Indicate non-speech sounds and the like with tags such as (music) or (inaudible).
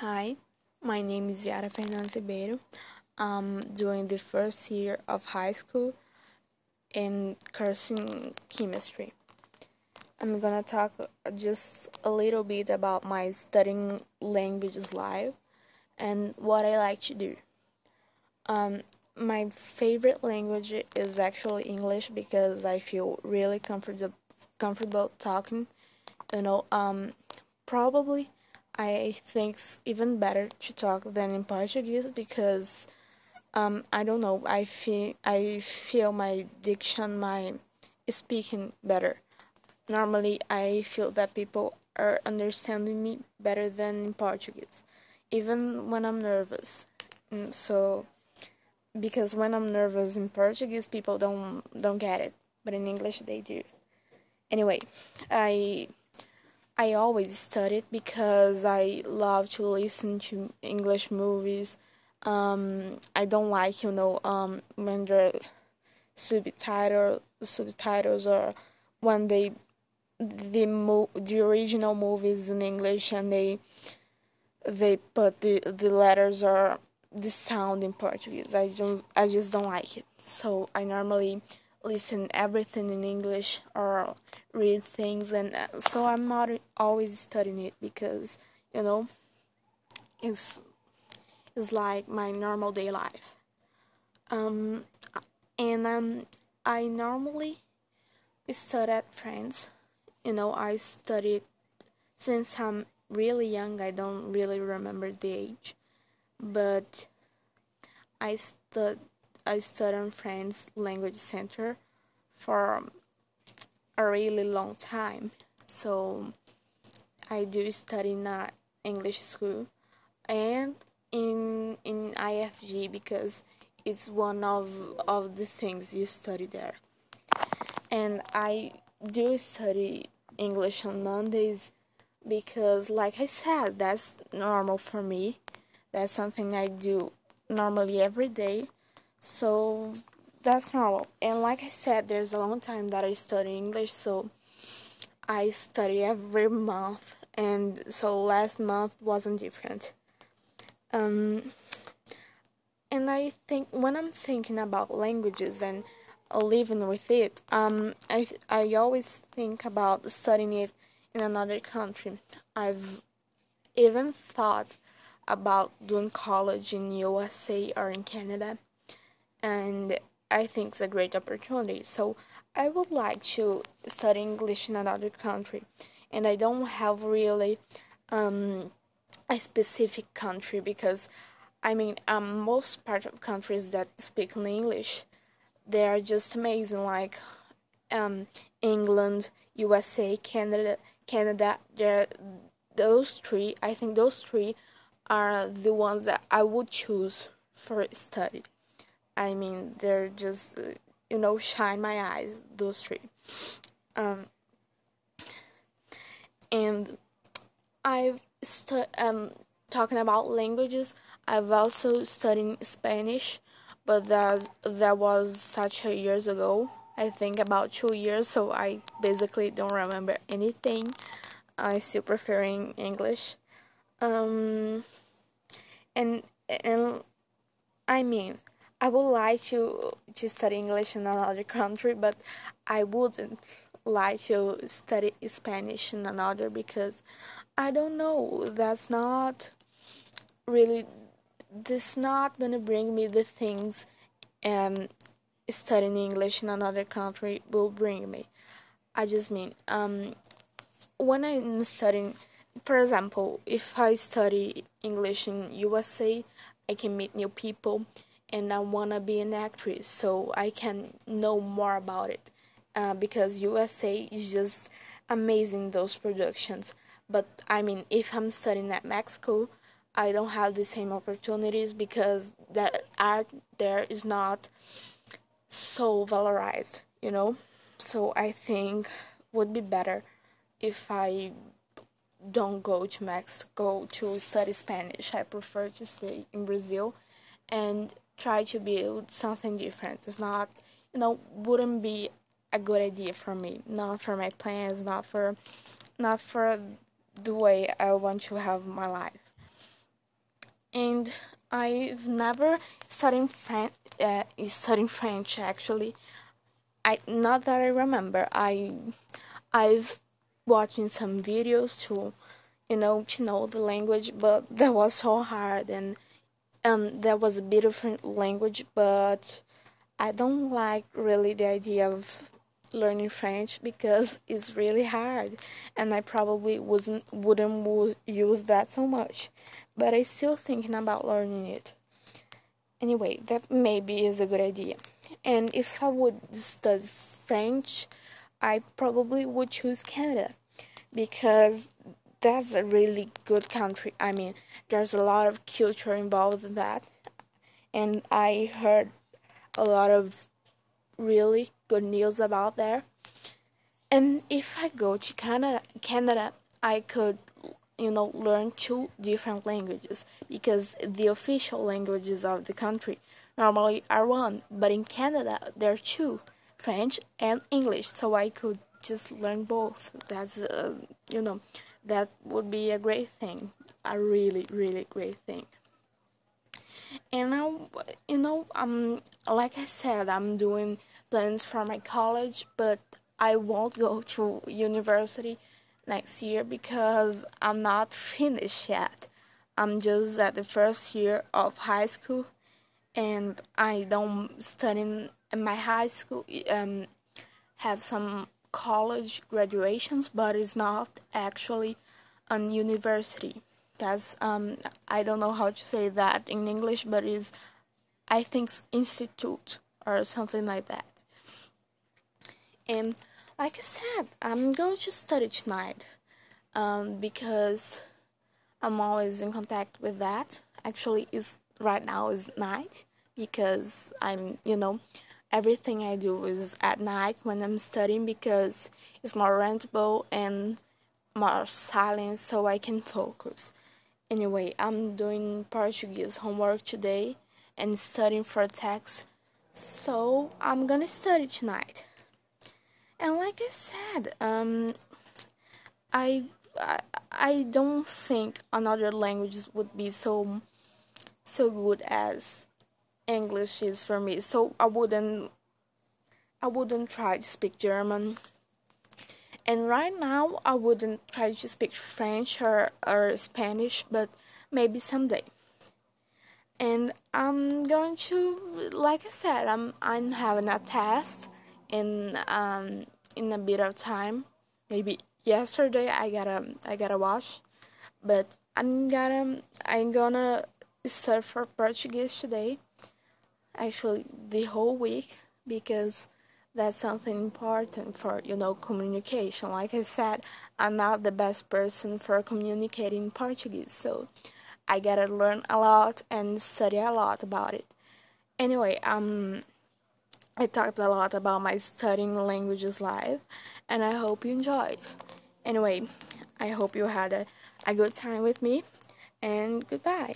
Hi, my name is Yara Fernandes Ribeiro. I'm doing the first year of high school in cursing chemistry. I'm gonna talk just a little bit about my studying languages live and what I like to do. Um, my favorite language is actually English because I feel really comfortable comfortable talking. You know, um, probably I think it's even better to talk than in Portuguese because um, I don't know. I feel I feel my diction, my speaking better. Normally, I feel that people are understanding me better than in Portuguese, even when I'm nervous. And so, because when I'm nervous in Portuguese, people don't don't get it, but in English they do. Anyway, I I always studied because I love to listen to English movies. Um, I don't like, you know, um, when there subtitle subtitles or when they the mo- the original movies in English and they they put the the letters or the sound in Portuguese. I don't I just don't like it. So I normally listen everything in English or read things and uh, so I'm not always studying it because you know it's it's like my normal day life. Um and um I normally study at you know I studied since I'm really young I don't really remember the age. But I stud I studied in France language center for a really long time. So I do study in a English school and in in IFG because it's one of of the things you study there. And I do study English on Mondays because like I said that's normal for me. That's something I do normally every day. So that's normal. And like I said, there's a long time that I study English, so I study every month, and so last month wasn't different. Um, and I think when I'm thinking about languages and living with it, um, I I always think about studying it in another country. I've even thought about doing college in USA or in Canada, and I think it's a great opportunity. So I would like to study English in another country, and I don't have really um, a specific country because I mean, um, most part of countries that speak English, they are just amazing. Like um, England, USA, Canada, Canada. There, those three. I think those three are the ones that I would choose for study. I mean, they're just, uh, you know, shine my eyes, those three. Um, and I've stu- um talking about languages. I've also studied Spanish, but that that was such a years ago. I think about two years, so I basically don't remember anything. I still preferring English. Um, and and I mean, I would like to to study English in another country, but I wouldn't like to study Spanish in another because I don't know. That's not really. This not gonna bring me the things, um, studying English in another country will bring me. I just mean, um, when I'm studying, for example, if I study English in USA, I can meet new people and I want to be an actress so I can know more about it. Uh, because USA is just amazing those productions. But I mean if I'm studying at Mexico I don't have the same opportunities because that art there is not so valorized you know? So I think would be better if I don't go to Mexico to study Spanish. I prefer to stay in Brazil. And try to build something different. It's not, you know, wouldn't be a good idea for me. Not for my plans, not for, not for the way I want to have my life. and I've never studied French. Uh, studying French actually. I not that I remember. I I've watching some videos to you know to know the language, but that was so hard and um that was a bit different language, but I don't like really the idea of learning French because (laughs) it's really hard and I probably wasn't wouldn't use that so much but I still thinking about learning it. Anyway that maybe is a good idea. And if I would study French I probably would choose Canada because that's a really good country I mean there's a lot of culture involved in that and I heard a lot of really good news about there. And if I go to Canada, Canada, I could, you know, learn two different languages because the official languages of the country normally are one, but in Canada there are two, French and English. So I could just learn both. That's, uh, you know, that would be a great thing, a really, really great thing. And I, you know, um, like I said, I'm doing plans for my college, but I won't go to university next year because I'm not (laughs) finished yet. I'm just at the first year of high school, and I don't study in my high school. Um, have some college graduations, but it's not actually an university. That's um, I don't know how to say that in English, but it's I think institute or something like that. And like I said, I'm going to study tonight um, because I'm always in contact with that. Actually, is right now is night because I'm, you know, everything I do is at night when I'm studying because it's more rentable and more silent so I can focus. Anyway, I'm doing Portuguese homework today and studying for text, so I'm gonna study tonight. And like I said, um, I, I I don't think another languages would be so so good as English is for me. So I wouldn't I wouldn't try to speak German. And right now I wouldn't try to speak French or, or Spanish, but maybe someday. And I'm going to like I said, I'm I'm having a test in um in a bit of time. Maybe yesterday I gotta I gotta watch, but I'm gonna I'm gonna start for Portuguese today. Actually, the whole week because that's something important for you know communication. Like I said, I'm not the best person for communicating Portuguese, so I gotta learn a lot and study a lot about it. Anyway, um. I talked a lot about my studying languages live, and I hope you enjoyed. Anyway, I hope you had a, a good time with me, and goodbye.